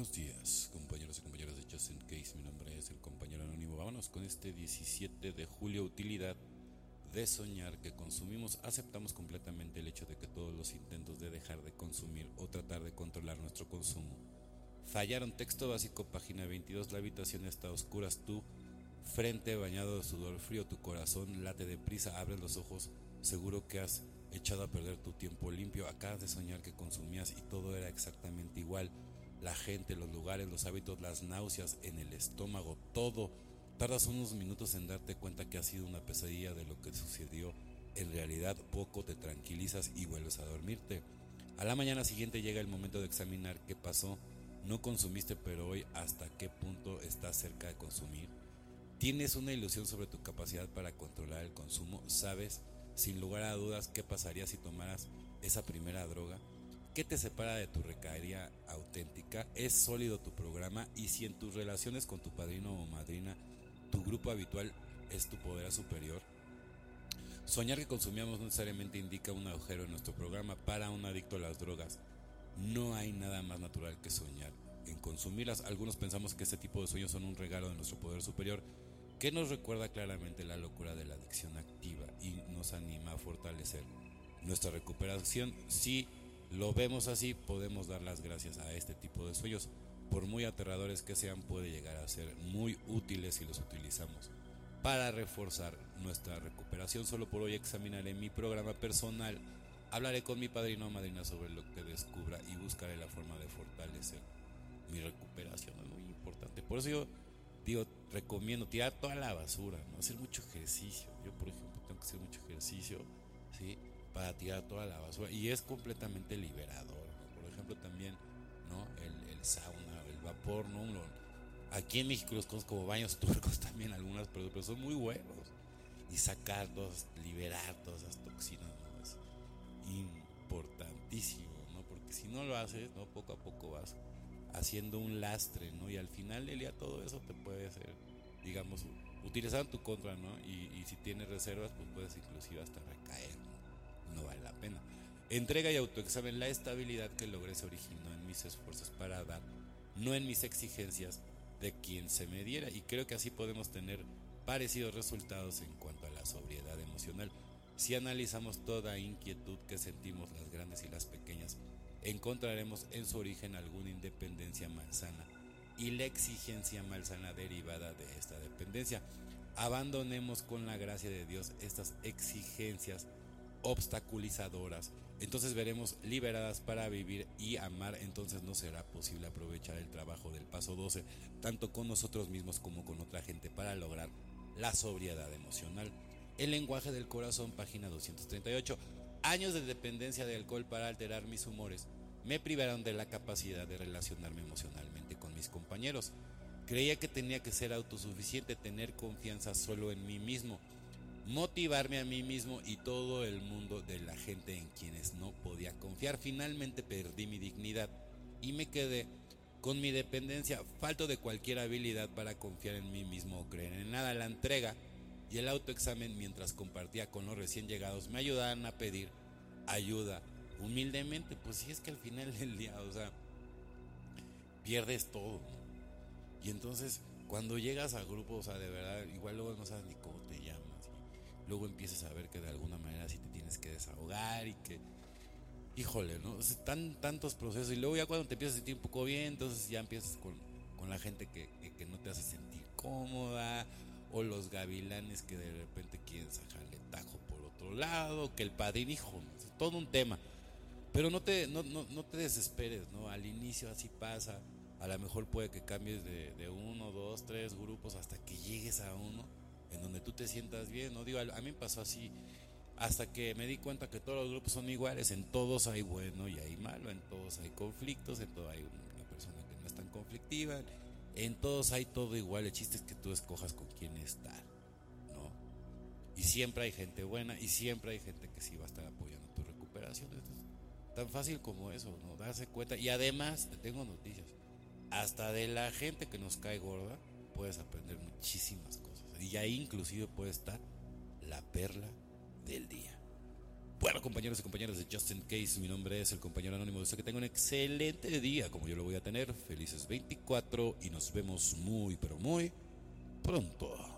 Buenos días, compañeros y compañeras de Just Case. Mi nombre es el compañero anónimo. Vámonos con este 17 de julio. Utilidad de soñar que consumimos. Aceptamos completamente el hecho de que todos los intentos de dejar de consumir o tratar de controlar nuestro consumo fallaron. Texto básico, página 22. La habitación está a oscuras. Tú, frente bañado de sudor frío, tu corazón late deprisa. Abre los ojos. Seguro que has echado a perder tu tiempo limpio. Acabas de soñar que consumías y todo era exactamente igual la gente, los lugares, los hábitos, las náuseas en el estómago, todo. Tardas unos minutos en darte cuenta que ha sido una pesadilla de lo que sucedió. En realidad poco te tranquilizas y vuelves a dormirte. A la mañana siguiente llega el momento de examinar qué pasó. No consumiste, pero hoy hasta qué punto estás cerca de consumir. Tienes una ilusión sobre tu capacidad para controlar el consumo. Sabes, sin lugar a dudas, qué pasaría si tomaras esa primera droga. ¿Qué te separa de tu recaería auténtica? ¿Es sólido tu programa? Y si en tus relaciones con tu padrino o madrina, tu grupo habitual es tu poder superior. Soñar que consumíamos no necesariamente indica un agujero en nuestro programa para un adicto a las drogas. No hay nada más natural que soñar en consumirlas. Algunos pensamos que este tipo de sueños son un regalo de nuestro poder superior que nos recuerda claramente la locura de la adicción activa y nos anima a fortalecer nuestra recuperación. Si lo vemos así, podemos dar las gracias a este tipo de sueños. Por muy aterradores que sean, puede llegar a ser muy útiles si los utilizamos. Para reforzar nuestra recuperación, solo por hoy examinaré mi programa personal. Hablaré con mi padrino o madrina sobre lo que descubra y buscaré la forma de fortalecer mi recuperación. Es muy importante. Por eso yo digo, recomiendo tirar toda la basura, ¿no? hacer mucho ejercicio. Yo, por ejemplo, tengo que hacer mucho ejercicio, ¿sí? Para tirar toda la basura y es completamente liberador. Por ejemplo, también ¿no? el, sauna, el vapor, ¿no? aquí en México los conozco como baños turcos también, algunas, pero, son muy buenos. Y sacar liberar todas esas toxinas, es importantísimo, ¿no? porque si no lo haces, ¿no? poco a poco vas haciendo un lastre, ¿no? y al final del día todo eso te puede hacer, digamos, utilizar en tu contra, ¿no? y, y si tienes reservas, pues puedes inclusive hasta recaer. Entrega y autoexamen. La estabilidad que logré se originó en mis esfuerzos para dar, no en mis exigencias de quien se me diera. Y creo que así podemos tener parecidos resultados en cuanto a la sobriedad emocional. Si analizamos toda inquietud que sentimos las grandes y las pequeñas, encontraremos en su origen alguna independencia malsana y la exigencia malsana derivada de esta dependencia. Abandonemos con la gracia de Dios estas exigencias obstaculizadoras. Entonces veremos liberadas para vivir y amar. Entonces no será posible aprovechar el trabajo del paso 12, tanto con nosotros mismos como con otra gente, para lograr la sobriedad emocional. El lenguaje del corazón, página 238. Años de dependencia de alcohol para alterar mis humores me privaron de la capacidad de relacionarme emocionalmente con mis compañeros. Creía que tenía que ser autosuficiente, tener confianza solo en mí mismo motivarme a mí mismo y todo el mundo de la gente en quienes no podía confiar. Finalmente perdí mi dignidad y me quedé con mi dependencia, falto de cualquier habilidad para confiar en mí mismo o creer en nada. La entrega y el autoexamen mientras compartía con los recién llegados me ayudaban a pedir ayuda humildemente. Pues si es que al final del día, o sea, pierdes todo. Y entonces cuando llegas a grupos, o sea, de verdad, igual luego no sabes ni cómo te luego empiezas a ver que de alguna manera sí te tienes que desahogar y que, híjole, ¿no? O tantos procesos y luego ya cuando te empiezas a sentir un poco bien, entonces ya empiezas con, la gente que, no te hace sentir cómoda o los gavilanes que de repente quieren sacarle tajo por otro lado, que el padrino, hijo, todo un tema. Pero no te, no, no, te desesperes, ¿no? Al inicio así pasa. A lo mejor puede que cambies de, de uno, dos, tres grupos hasta que llegues a uno en donde tú te sientas bien, ¿no? Digo, a mí me pasó así, hasta que me di cuenta que todos los grupos son iguales, en todos hay bueno y hay malo, en todos hay conflictos, en todos hay una persona que no es tan conflictiva, en todos hay todo igual, el chiste es que tú escojas con quién estar, ¿no? Y siempre hay gente buena y siempre hay gente que sí va a estar apoyando tu recuperación. tan fácil como eso, ¿no? Darse cuenta. Y además, te tengo noticias. Hasta de la gente que nos cae gorda, puedes aprender muchísimas cosas. Y ahí inclusive puede estar la perla del día. Bueno, compañeros y compañeras de Justin Case, mi nombre es el compañero anónimo. Deseo que tengan un excelente día, como yo lo voy a tener. Felices 24 y nos vemos muy, pero muy pronto.